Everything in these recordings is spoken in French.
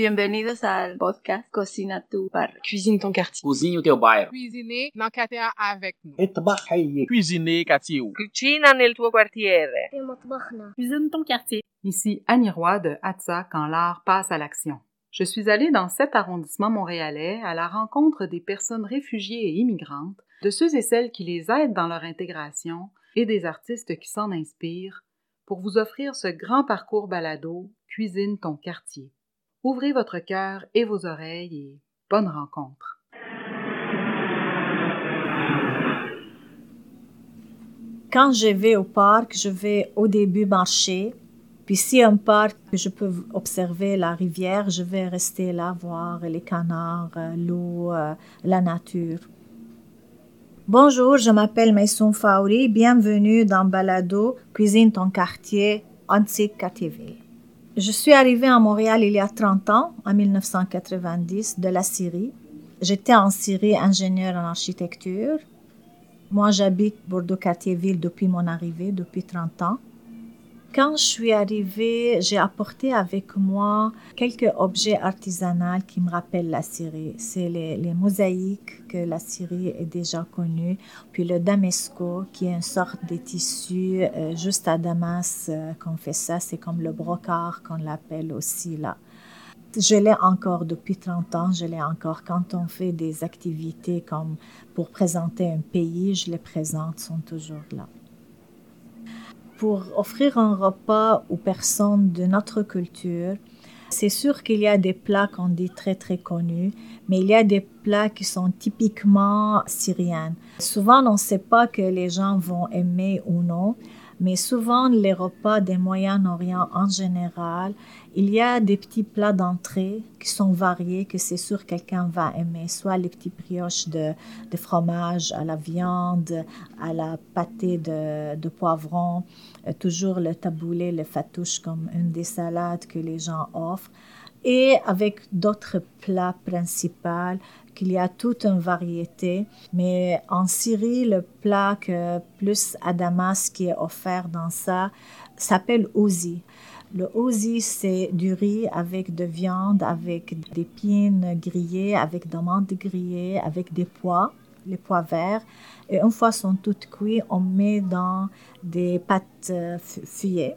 Bienvenidos al podcast Cocina tu bar. Cuisine ton quartier. Cozinha o teu. Cuisiner dans quartier avec nous. Cuisiner quartier. Cucina nel tuo quartiere. Cuisine ton quartier. Ici Annie Roy de Atza quand l'art passe à l'action. Je suis allée dans cet arrondissement montréalais à la rencontre des personnes réfugiées et immigrantes, de ceux et celles qui les aident dans leur intégration et des artistes qui s'en inspirent pour vous offrir ce grand parcours balado Cuisine ton quartier. Ouvrez votre cœur et vos oreilles et bonne rencontre. Quand je vais au parc, je vais au début marcher. Puis si un parc, je peux observer la rivière, je vais rester là voir les canards, euh, l'eau, euh, la nature. Bonjour, je m'appelle Maison Fauri. Bienvenue dans Balado Cuisine ton quartier, Antique. Je suis arrivée à Montréal il y a 30 ans, en 1990, de la Syrie. J'étais en Syrie ingénieur en architecture. Moi, j'habite Bordeaux-Cartierville depuis mon arrivée, depuis 30 ans. Quand je suis arrivée, j'ai apporté avec moi quelques objets artisanaux qui me rappellent la Syrie. C'est les, mosaïques que la Syrie est déjà connue, puis le damesco qui est une sorte de tissu euh, juste à Damas euh, qu'on fait ça. C'est comme le brocart qu'on l'appelle aussi là. Je l'ai encore depuis 30 ans, je l'ai encore quand on fait des activités comme pour présenter un pays, je les présente, sont toujours là pour offrir un repas aux personnes de notre culture, c'est sûr qu'il y a des plats qu'on dit très très connus, mais il y a des plats qui sont typiquement syriens. Souvent, on ne sait pas que les gens vont aimer ou non, mais souvent les repas des Moyen-Orient en général, il y a des petits plats d'entrée qui sont variés, que c'est sûr quelqu'un va aimer, soit les petits brioches de, fromage à la viande, à la pâté de, de poivron, euh, toujours le taboulé, le fatouche comme une des salades que les gens offrent, et avec d'autres plats principaux qu'il y a toute une variété. Mais en Syrie, le plat que plus à Damas qui est offert dans ça s'appelle ouzi. Le ouzi, c'est du riz avec de viande, avec des pines grillées, avec des menthes grillées, avec des pois, les pois verts. Et une fois sont toutes cuits, on met dans des pâtes fuyées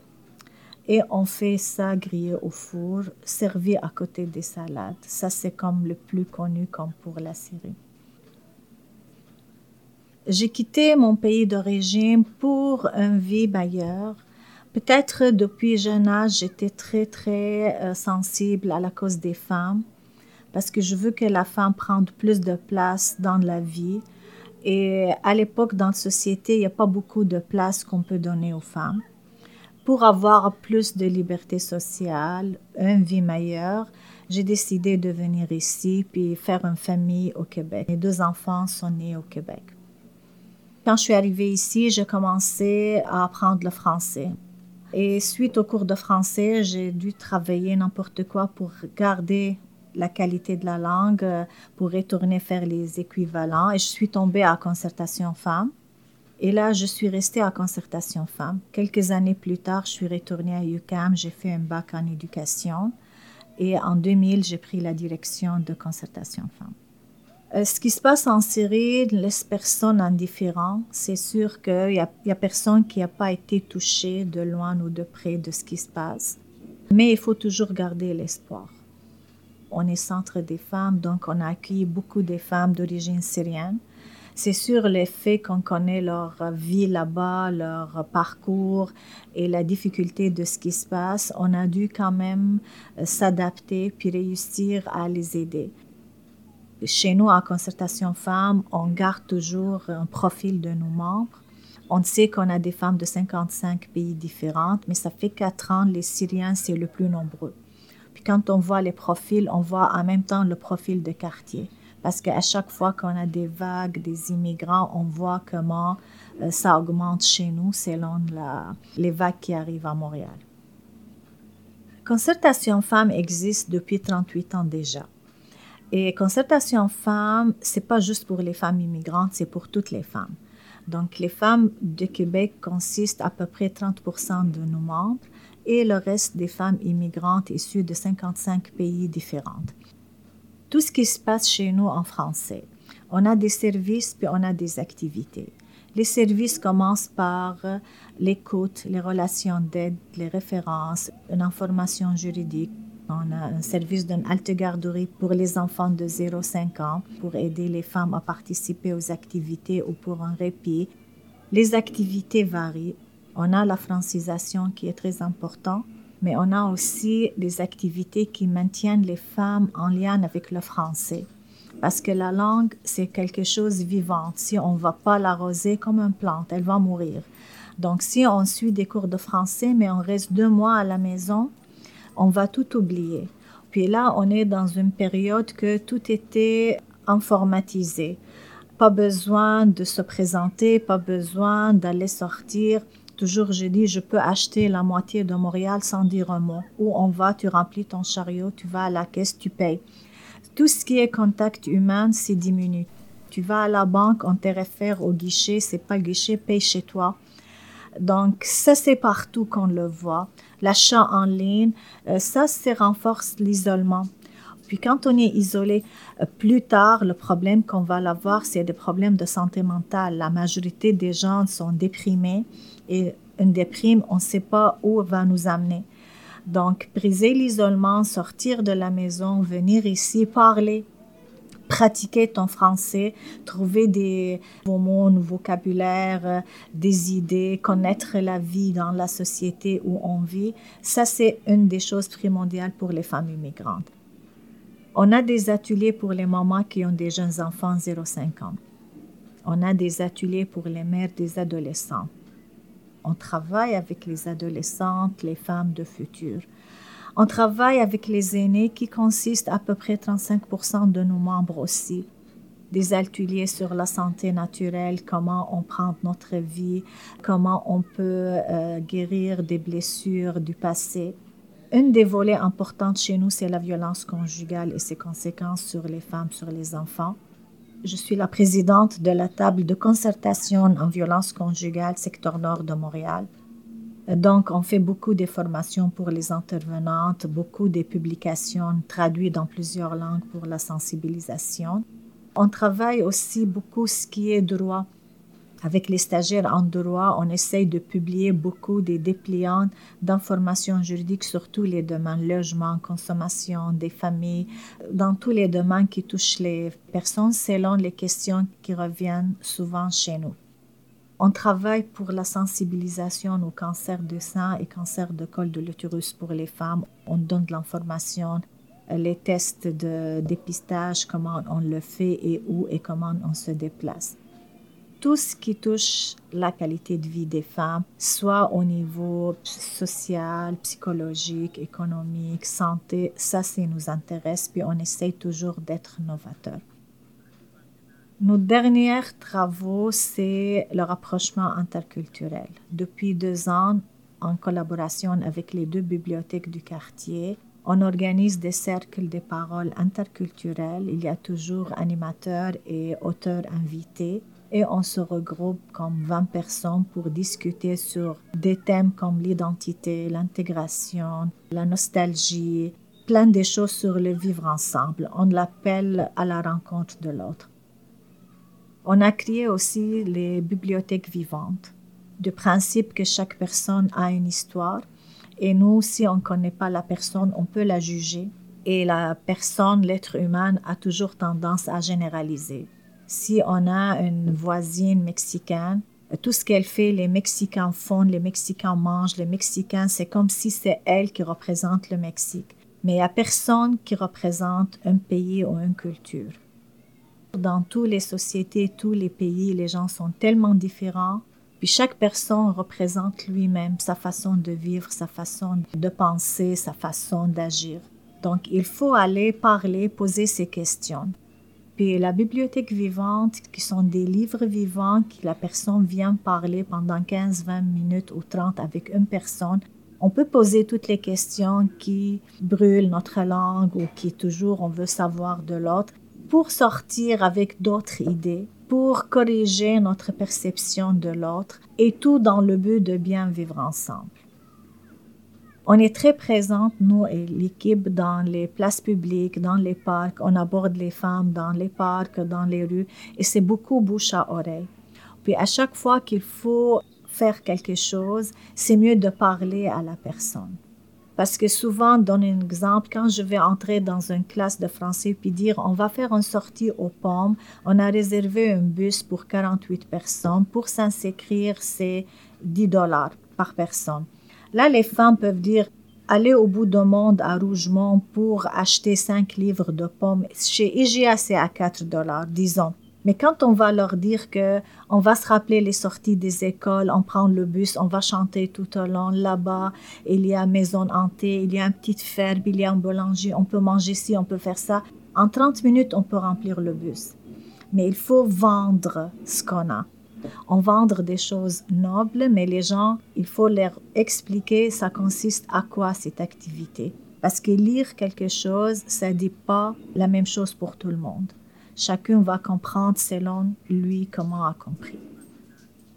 et on fait ça griller au four, servi à côté des salades. Ça, c'est comme le plus connu comme pour la Syrie. J'ai quitté mon pays d'origine pour une vie ailleurs. Peut-être depuis jeune âge, j'étais très, très euh, sensible à la cause des femmes parce que je veux que la femme prenne plus de place dans la vie. Et à l'époque, dans la société, il n'y a pas beaucoup de place qu'on peut donner aux femmes pour avoir plus de liberté sociale, une vie meilleure, j'ai décidé de venir ici puis faire une famille au Québec. Mes deux enfants sont nés au Québec. Quand je suis arrivée ici, j'ai commencé à apprendre le français. Et suite au cours de français, j'ai dû travailler n'importe quoi pour garder la qualité de la langue, pour retourner faire les équivalents. Et je suis tombée à concertation femme. Et là, je suis restée à Concertation Femmes. Quelques années plus tard, je suis retournée à UCAM, j'ai fait un bac en éducation. Et en 2000, j'ai pris la direction de Concertation Femmes. Euh, ce qui se passe en Syrie laisse personne indifférent. C'est sûr qu'il n'y a, a, personne qui n'a pas été touché de loin ou de près de ce qui se passe. Mais il faut toujours garder l'espoir. On est centre des femmes, donc on a accueilli beaucoup de femmes d'origine syrienne. C'est sur le fait qu'on connaît leur vie là-bas, leur parcours et la difficulté de ce qui se passe, on a dû quand même euh, s'adapter puis réussir à les aider. Chez nous, à Concertation Femmes, on garde toujours un profil de nos membres. On sait qu'on a des femmes de 55 pays différents, mais ça fait quatre ans, les Syriens, c'est le plus nombreux. Puis quand on voit les profils, on voit en même temps le profil de quartier parce qu'à chaque fois qu'on a des vagues, des immigrants, on voit comment euh, ça augmente chez nous selon les vagues qui arrivent à Montréal. Concertation Femmes existe depuis 38 ans déjà. Et Concertation Femmes, c'est pas juste pour les femmes immigrantes, c'est pour toutes les femmes. Donc, les femmes de Québec consistent à peu près 30% de nos membres et le reste des femmes immigrantes issues de 55 pays différents. Tout ce qui se passe chez nous en français. On a des services puis on a des activités. Les services commencent par l'écoute, les relations d'aide, les références, une information juridique, on a un service d'une halte garderie pour les enfants de 0-5 ans pour aider les femmes à participer aux activités ou pour un répit. Les activités varient. On a la francisation qui est très importante, mais on a aussi des activités qui maintiennent les femmes en lien avec le français. Parce que la langue, c'est quelque chose de vivant. Si on ne va pas l'arroser comme une plante, elle va mourir. Donc, si on suit des cours de français, mais on reste deux mois à la maison, on va tout oublier. Puis là, on est dans une période que tout était informatisé. Pas besoin de se présenter, pas besoin d'aller sortir. Toujours, je dis, je peux acheter la moitié de Montréal sans dire un mot. Où on va, tu remplis ton chariot, tu vas à la caisse, tu payes. Tout ce qui est contact humain, c'est diminué. Tu vas à la banque, on te réfère au guichet, c'est pas le guichet, paye chez toi. Donc, ça, c'est partout qu'on le voit l'achat en ligne, euh, ça, ça renforce l'isolement. Puis quand on est isolé, euh, plus tard, le problème qu'on va avoir, c'est des problèmes de santé mentale. La majorité des gens sont déprimés et une déprime, on ne sait pas où va nous amener. Donc, briser l'isolement, sortir de la maison, venir ici, parler, pratiquer ton français, trouver des nouveaux mots, nouveau vocabulaire, des idées, connaître la vie dans la société où on vit, ça c'est une des choses primordiales pour les femmes immigrantes. On a des ateliers pour les mamans qui ont des jeunes enfants 0,5 ans. On a des ateliers pour les mères des adolescents. On travaille avec les adolescentes, les femmes de futur. On travaille avec les aînés qui consistent à peu près 35% de nos membres aussi. Des ateliers sur la santé naturelle, comment on prend notre vie, comment on peut euh, guérir des blessures du passé. Une des volets importantes chez nous, c'est la violence conjugale et ses conséquences sur les femmes, sur les enfants. Je suis la présidente de la table de concertation en violence conjugale secteur nord de Montréal. Donc, on fait beaucoup de formations pour les intervenantes, beaucoup de publications traduites dans plusieurs langues pour la sensibilisation. On travaille aussi beaucoup ce qui est droit. Avec les stagiaires en droit, on essaye de publier beaucoup de dépliants d'informations juridiques sur tous les domaines, logement, consommation, des familles, dans tous les domaines qui touchent les personnes selon les questions qui reviennent souvent chez nous. On travaille pour la sensibilisation au cancer du sein et cancer de col de l'utérus pour les femmes. On donne de l'information, les tests de dépistage, comment on le fait et où et comment on se déplace. Tout ce qui touche la qualité de vie des femmes, soit au niveau social, psychologique, économique, santé, ça, ça nous intéresse, puis on essaye toujours d'être novateur. Nos derniers travaux, c'est le rapprochement interculturel. Depuis deux ans, en collaboration avec les deux bibliothèques du quartier, on organise des cercles de paroles interculturelles. Il y a toujours animateurs et auteurs invités et on se regroupe comme 20 personnes pour discuter sur des thèmes comme l'identité, l'intégration, la nostalgie, plein de choses sur le vivre ensemble. On l'appelle à la rencontre de l'autre. On a créé aussi les bibliothèques vivantes, du principe que chaque personne a une histoire. Et nous, si on ne connaît pas la personne, on peut la juger. Et la personne, l'être humain, a toujours tendance à généraliser. Si on a une voisine mexicaine, tout ce qu'elle fait, les Mexicains font, les Mexicains mangent, les Mexicains, c'est comme si c'est elle qui représente le Mexique. Mais il n'y a personne qui représente un pays ou une culture. Dans toutes les sociétés, tous les pays, les gens sont tellement différents. Puis chaque personne représente lui-même sa façon de vivre, sa façon de penser, sa façon d'agir. Donc il faut aller parler, poser ces questions. Puis la bibliothèque vivante, qui sont des livres vivants, que la personne vient parler pendant 15, 20 minutes ou 30 avec une personne, on peut poser toutes les questions qui brûlent notre langue ou qui toujours on veut savoir de l'autre pour sortir avec d'autres idées, pour corriger notre perception de l'autre, et tout dans le but de bien vivre ensemble. On est très présente, nous et l'équipe, dans les places publiques, dans les parcs. On aborde les femmes dans les parcs, dans les rues, et c'est beaucoup bouche à oreille. Puis à chaque fois qu'il faut faire quelque chose, c'est mieux de parler à la personne. Parce que souvent, donne un exemple, quand je vais entrer dans une classe de français puis dire on va faire une sortie aux pommes, on a réservé un bus pour 48 personnes, pour s'inscrire, c'est 10 dollars par personne. Là, les femmes peuvent dire allez au bout du monde à Rougemont pour acheter 5 livres de pommes. Chez IGA, c'est à 4 dollars, disons. Mais quand on va leur dire que on va se rappeler les sorties des écoles, on prend le bus, on va chanter tout au long là-bas, il y a maison hantée, il y a une petite ferme, il y a un boulanger, on peut manger ci, on peut faire ça. En 30 minutes, on peut remplir le bus. Mais il faut vendre ce qu'on a. On vendre des choses nobles, mais les gens, il faut leur expliquer ça consiste à quoi cette activité? Parce que lire quelque chose, ça ne dit pas la même chose pour tout le monde. Chacun va comprendre selon lui comment a compris.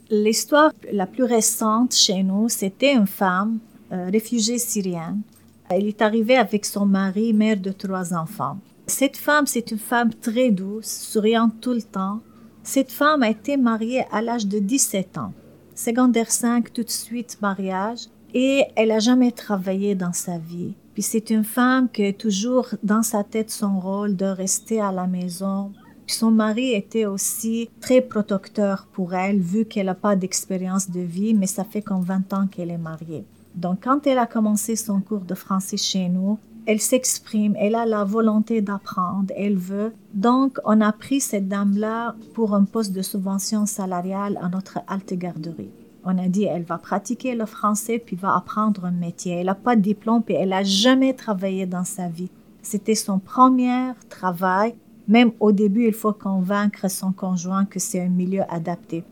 L'histoire la plus récente chez nous, c'était une femme euh, réfugiée syrienne. Elle est arrivée avec son mari, mère de trois enfants. Cette femme, c'est une femme très douce, souriante tout le temps. Cette femme a été mariée à l'âge de 17 ans. Secondaire 5, tout de suite mariage. Et elle n'a jamais travaillé dans sa vie. Puis c'est une femme qui a toujours dans sa tête son rôle de rester à la maison. Puis son mari était aussi très protecteur pour elle, vu qu'elle n'a pas d'expérience de vie, mais ça fait comme 20 ans qu'elle est mariée. Donc quand elle a commencé son cours de français chez nous, elle s'exprime, elle a la volonté d'apprendre, elle veut. Donc, on a pris cette dame-là pour un poste de subvention salariale à notre halte garderie. On a dit, elle va pratiquer le français puis va apprendre un métier. Elle n'a pas de diplôme et elle n'a jamais travaillé dans sa vie. C'était son premier travail. Même au début, il faut convaincre son conjoint que c'est un milieu adapté.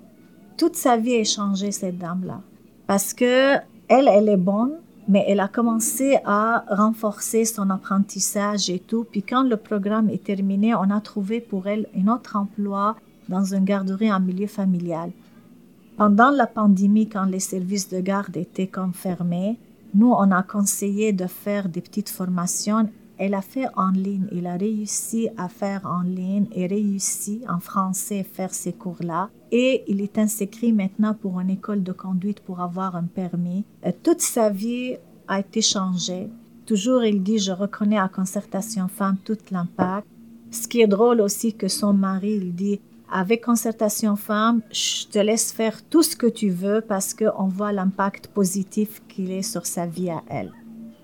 Toute sa vie a changé, cette dame-là. Parce que elle, elle est bonne, mais elle a commencé à renforcer son apprentissage et tout. Puis quand le programme est terminé, on a trouvé pour elle un autre emploi dans une garderie en milieu familial. Pendant la pandémie, quand les services de garde étaient confirmés, nous, on a conseillé de faire des petites formations. Elle a fait en ligne. Elle a réussi à faire en ligne et réussi en français faire ces cours-là. Et il est inscrit maintenant pour une école de conduite pour avoir un permis. Euh, toute sa vie a été changée. Toujours, il dit, je reconnais à Concertation Femme tout l'impact. Ce qui est drôle aussi que son mari, il dit, avec Concertation Femmes, je te laisse faire tout ce que tu veux parce qu'on voit l'impact positif qu'il est sur sa vie à elle.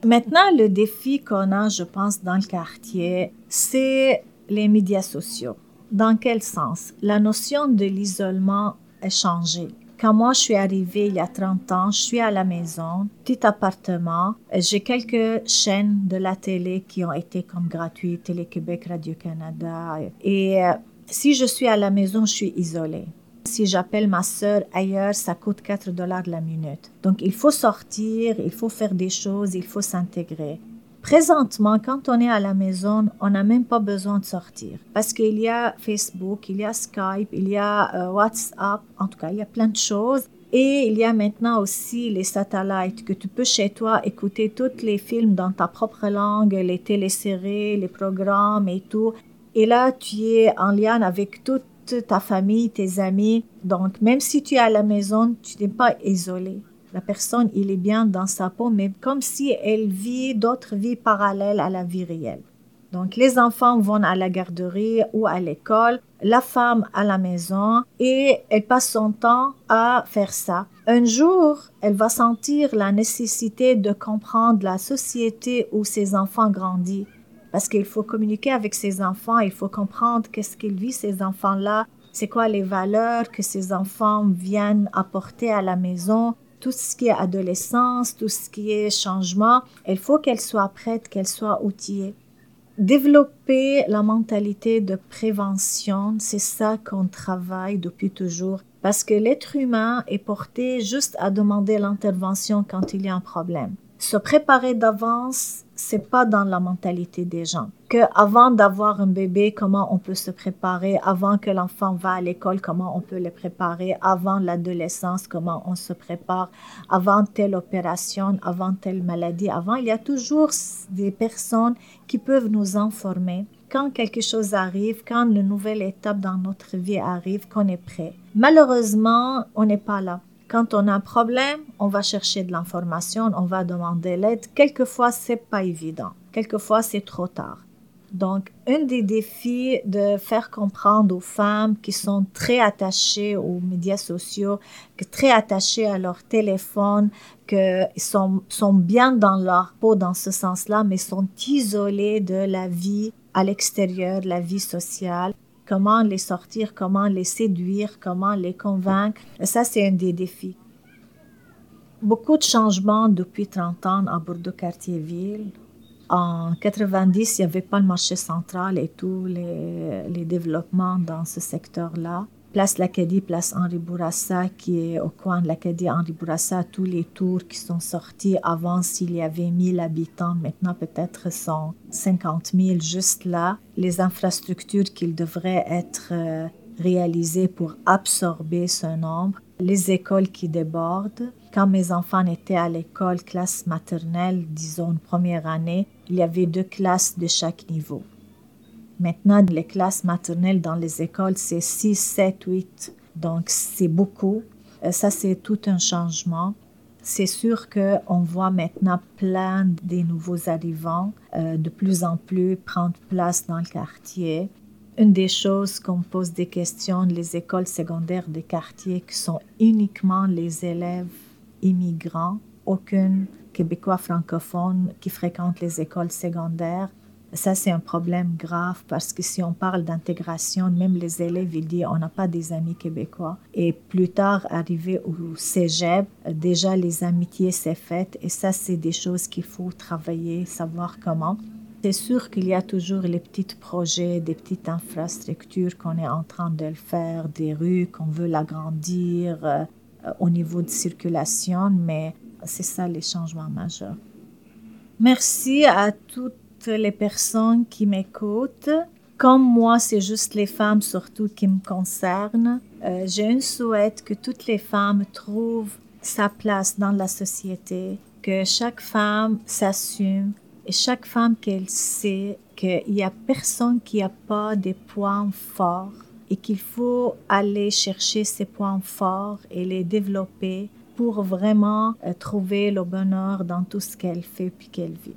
Maintenant, le défi qu'on a, je pense, dans le quartier, c'est les médias sociaux. Dans quel sens? La notion de l'isolement a changé. Quand moi je suis arrivée il y a 30 ans, je suis à la maison, petit appartement, j'ai quelques chaînes de la télé qui ont été comme gratuites, Télé-Québec, Radio-Canada. Et euh, si je suis à la maison, je suis isolée. Si j'appelle ma sœur ailleurs, ça coûte 4 dollars la minute. Donc il faut sortir, il faut faire des choses, il faut s'intégrer. Présentement, quand on est à la maison, on n'a même pas besoin de sortir parce qu'il y a Facebook, il y a Skype, il y a euh, WhatsApp, en tout cas, il y a plein de choses. Et il y a maintenant aussi les satellites que tu peux chez toi écouter tous les films dans ta propre langue, les téléséries, les programmes et tout. Et là, tu es en lien avec toute ta famille, tes amis. Donc, même si tu es à la maison, tu n'es pas isolé. La personne, il est bien dans sa peau, mais comme si elle vit d'autres vies parallèles à la vie réelle. Donc, les enfants vont à la garderie ou à l'école, la femme à la maison et elle passe son temps à faire ça. Un jour, elle va sentir la nécessité de comprendre la société où ses enfants grandissent parce qu'il faut communiquer avec ses enfants, il faut comprendre qu'est-ce qu'ils vivent ces enfants-là, c'est quoi les valeurs que ces enfants viennent apporter à la maison, tout ce qui est adolescence, tout ce qui est changement, il faut qu'elle soit prête, qu'elle soit outillée. Développer la mentalité de prévention, c'est ça qu'on travaille depuis toujours, parce que l'être humain est porté juste à demander l'intervention quand il y a un problème. Se préparer d'avance, c'est pas dans la mentalité des gens. Que avant d'avoir un bébé, comment on peut se préparer, avant que l'enfant va à l'école, comment on peut le préparer, avant l'adolescence, comment on se prépare, avant telle opération, avant telle maladie, avant, il y a toujours des personnes qui peuvent nous informer quand quelque chose arrive, quand une nouvelle étape dans notre vie arrive, qu'on est prêt. Malheureusement, on n'est pas là. Quand on a un problème, on va chercher de l'information, on va demander l'aide. Quelquefois, c'est pas évident. Quelquefois, c'est trop tard. Donc, un des défis de faire comprendre aux femmes qui sont très attachées aux médias sociaux, très attachées à leur téléphone, qu'ils sont, sont bien dans leur peau dans ce sens-là, mais sont isolées de la vie à l'extérieur, la vie sociale comment les sortir, comment les séduire, comment les convaincre. Ça, c'est un des défis. Beaucoup de changements depuis 30 ans à Bordeaux-Cartierville. En 90, il n'y avait pas le marché central et tous les, les développements dans ce secteur-là. Place l'Acadie, place Henri Bourassa, qui est au coin de l'Acadie Henri Bourassa, tous les tours qui sont sortis avant s'il y avait 1000 habitants, maintenant peut-être sont 50 000 juste là. Les infrastructures qui devraient être euh, réalisées pour absorber ce nombre, les écoles qui débordent. Quand mes enfants étaient à l'école, classe maternelle, disons première année, il y avait deux classes de chaque niveau. Maintenant, les classes maternelles dans les écoles, c'est 6, 7, 8. Donc, c'est beaucoup. Euh, ça, c'est tout un changement. C'est sûr qu'on voit maintenant plein des nouveaux arrivants euh, de plus en plus prendre place dans le quartier. Une des choses qu'on pose des questions, les écoles secondaires des quartiers qui sont uniquement les élèves immigrants, aucun Québécois francophone qui fréquente les écoles secondaires. Ça, c'est un problème grave parce que si on parle d'intégration, même les élèves, ils disent on n'a pas des amis québécois. Et plus tard, arrivé au cégep, déjà les amitiés s'est faites et ça, c'est des choses qu'il faut travailler, savoir comment. C'est sûr qu'il y a toujours les petits projets, des petites infrastructures qu'on est en train de faire, des rues qu'on veut l'agrandir euh, au niveau de circulation, mais c'est ça les changements majeurs. Merci à toutes les personnes qui m'écoutent. Comme moi, c'est juste les femmes surtout qui me concernent. Euh, j'ai un souhait que toutes les femmes trouvent sa place dans la société, que chaque femme s'assume et chaque femme qu'elle sait qu'il n'y a personne qui n'a pas des points forts et qu'il faut aller chercher ces points forts et les développer pour vraiment euh, trouver le bonheur dans tout ce qu'elle fait puis qu'elle vit.